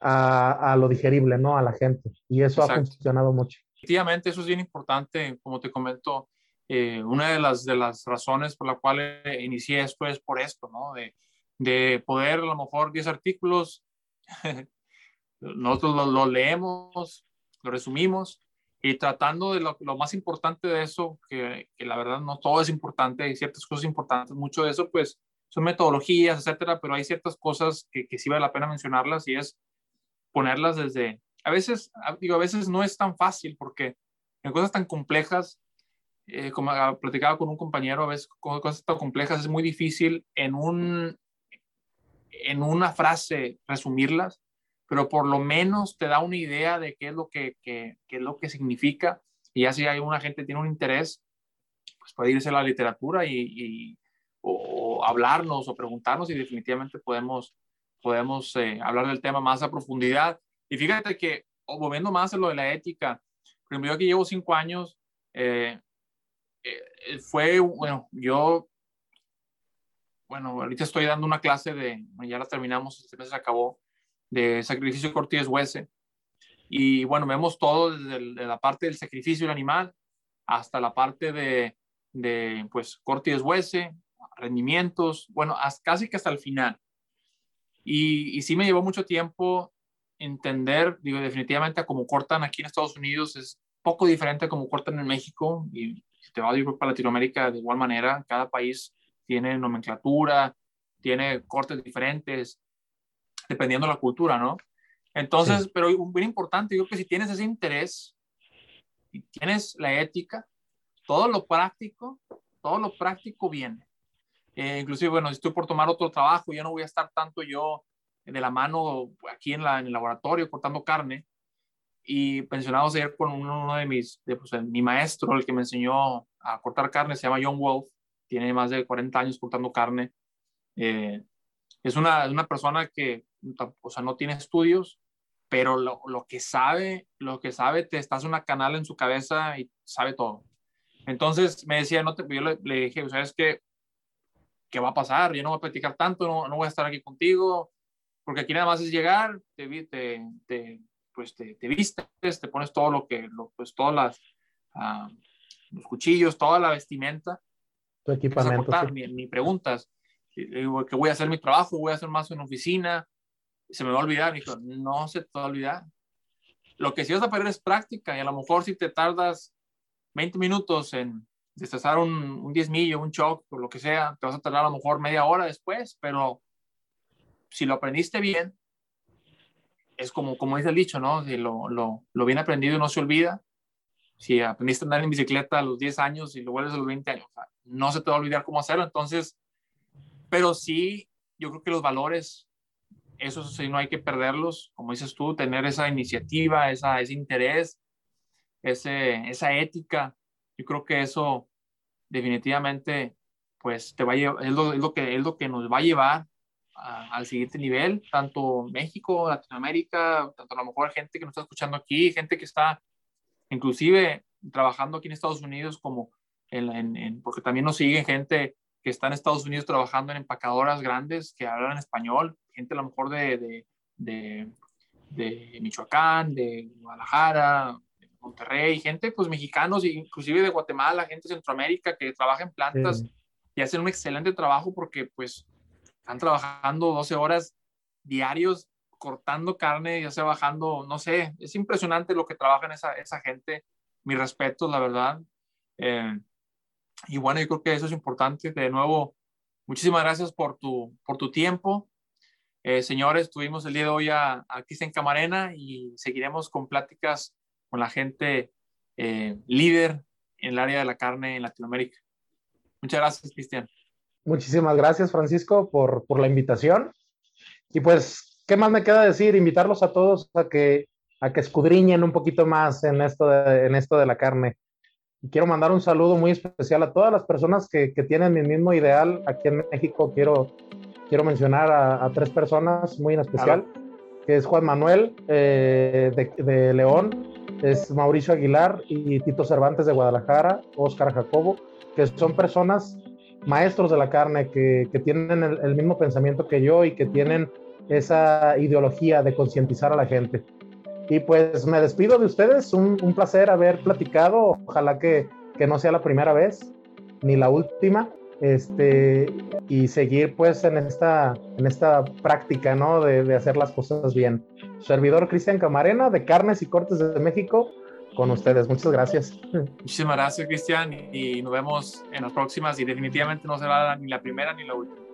a, a, lo digerible, ¿no? A la gente. Y eso Exacto. ha funcionado mucho. Efectivamente, eso es bien importante, como te comento, eh, una de las, de las razones por la cual inicié esto es por esto, ¿no? De, de poder a lo mejor 10 artículos, nosotros lo, lo, leemos, lo resumimos y tratando de lo, lo más importante de eso, que, que, la verdad no todo es importante, hay ciertas cosas importantes, mucho de eso pues son metodologías, etcétera, pero hay ciertas cosas que, que sí vale la pena mencionarlas y es ponerlas desde, a veces, digo, a veces no es tan fácil porque en cosas tan complejas eh, como platicaba con un compañero, a veces con cosas tan complejas es muy difícil en un, en una frase resumirlas, pero por lo menos te da una idea de qué es lo que, que, qué es lo que significa. Y ya si hay una gente tiene un interés, pues puede irse a la literatura y, hablarnos o preguntarnos y definitivamente podemos, podemos eh, hablar del tema más a profundidad. Y fíjate que, o volviendo más a lo de la ética, primero que llevo cinco años, eh, eh, fue, bueno, yo bueno, ahorita estoy dando una clase de, ya la terminamos, este mes se acabó, de sacrificio cortés huese. Y bueno, vemos todo desde el, de la parte del sacrificio del animal hasta la parte de, de pues, cortes huese, rendimientos, bueno, hasta, casi que hasta el final. Y, y sí me llevó mucho tiempo entender, digo, definitivamente a como cortan aquí en Estados Unidos es poco diferente a como cortan en México y si te vas a para Latinoamérica de igual manera, cada país tiene nomenclatura, tiene cortes diferentes, dependiendo de la cultura, ¿no? Entonces, pero muy importante, yo creo que si tienes ese interés y tienes la ética, todo lo práctico, todo lo práctico viene. Eh, inclusive, bueno, si estoy por tomar otro trabajo, ya no voy a estar tanto yo de la mano aquí en, en el laboratorio cortando carne. Y pensionado ayer con uno, de mis, de, pues, mi maestro, el que me enseñó a cortar carne, se llama John Wolf, tiene más de 40 años cortando carne. Eh, es una, una persona que, o sea, no tiene estudios, pero lo, lo, que sabe, lo que sabe, te estás una canal en su cabeza y sabe todo. Entonces me decía, no te, yo le, le dije, ¿sabes qué? ¿Qué va a pasar? Yo no voy a platicar tanto, no, no voy a estar aquí contigo, porque aquí nada más es llegar, te, te, te pues te, te, vistes, te pones todo lo que, lo, pues todas las, uh, los cuchillos, toda la vestimenta. Tu equipamiento. Cortar, sí. ni, preguntas. Digo, que voy a hacer mi trabajo, voy a hacer más en oficina, se me va a olvidar. Dijo, no se te va a olvidar. Lo que sí vas a perder es práctica y a lo mejor si te tardas 20 minutos en destazar un, un diezmillo, un choc o lo que sea, te vas a tardar a lo mejor media hora después, pero si lo aprendiste bien, es como, como dice el dicho, ¿no? Si lo, lo, lo bien aprendido no se olvida. Si aprendiste a andar en bicicleta a los 10 años y lo vuelves a los 20 años, o sea, no se te va a olvidar cómo hacerlo. Entonces, pero sí, yo creo que los valores, esos sí no hay que perderlos, como dices tú, tener esa iniciativa, esa, ese interés, ese, esa ética. Yo creo que eso definitivamente, pues, te va a llevar, es lo, es lo que, es lo que nos va a llevar a, al siguiente nivel, tanto México, Latinoamérica, tanto a lo mejor gente que nos está escuchando aquí, gente que está inclusive trabajando aquí en Estados Unidos, como en, en, en, porque también nos siguen gente que está en Estados Unidos trabajando en empacadoras grandes que hablan español, gente a lo mejor de, de, de, de Michoacán, de Guadalajara, Monterrey, gente pues mexicanos, inclusive de Guatemala, gente de Centroamérica que trabaja en plantas sí. y hacen un excelente trabajo porque pues están trabajando 12 horas diarios cortando carne, ya sea bajando, no sé, es impresionante lo que trabajan esa, esa gente. Mi respeto, la verdad. Eh, y bueno, yo creo que eso es importante. De nuevo, muchísimas gracias por tu, por tu tiempo. Eh, señores, tuvimos el día de hoy a, a Cristian Camarena y seguiremos con pláticas con la gente eh, líder en el área de la carne en Latinoamérica. Muchas gracias, Cristian. Muchísimas gracias, Francisco, por, por la invitación. Y pues, ¿qué más me queda decir? Invitarlos a todos a que, a que escudriñen un poquito más en esto de, en esto de la carne. Y quiero mandar un saludo muy especial a todas las personas que, que tienen mi mismo ideal aquí en México. Quiero, quiero mencionar a, a tres personas muy en especial, que es Juan Manuel eh, de, de, León, es Mauricio Aguilar y Tito Cervantes de Guadalajara, Oscar Jacobo, que son personas maestros de la carne que, que tienen el, mismo pensamiento que yo y que tienen esa ideología de concientizar a la gente. Y pues me despido de ustedes, un, un placer haber platicado, ojalá que, que, no sea la primera vez ni la última, este, y seguir pues en esta, en esta práctica, ¿no? De, de hacer las cosas bien. Servidor Cristian Camarena de Carnes y Cortes de México, con ustedes. Muchas gracias. Muchísimas gracias, Cristian, y nos vemos en las próximas y definitivamente no será ni la primera ni la última.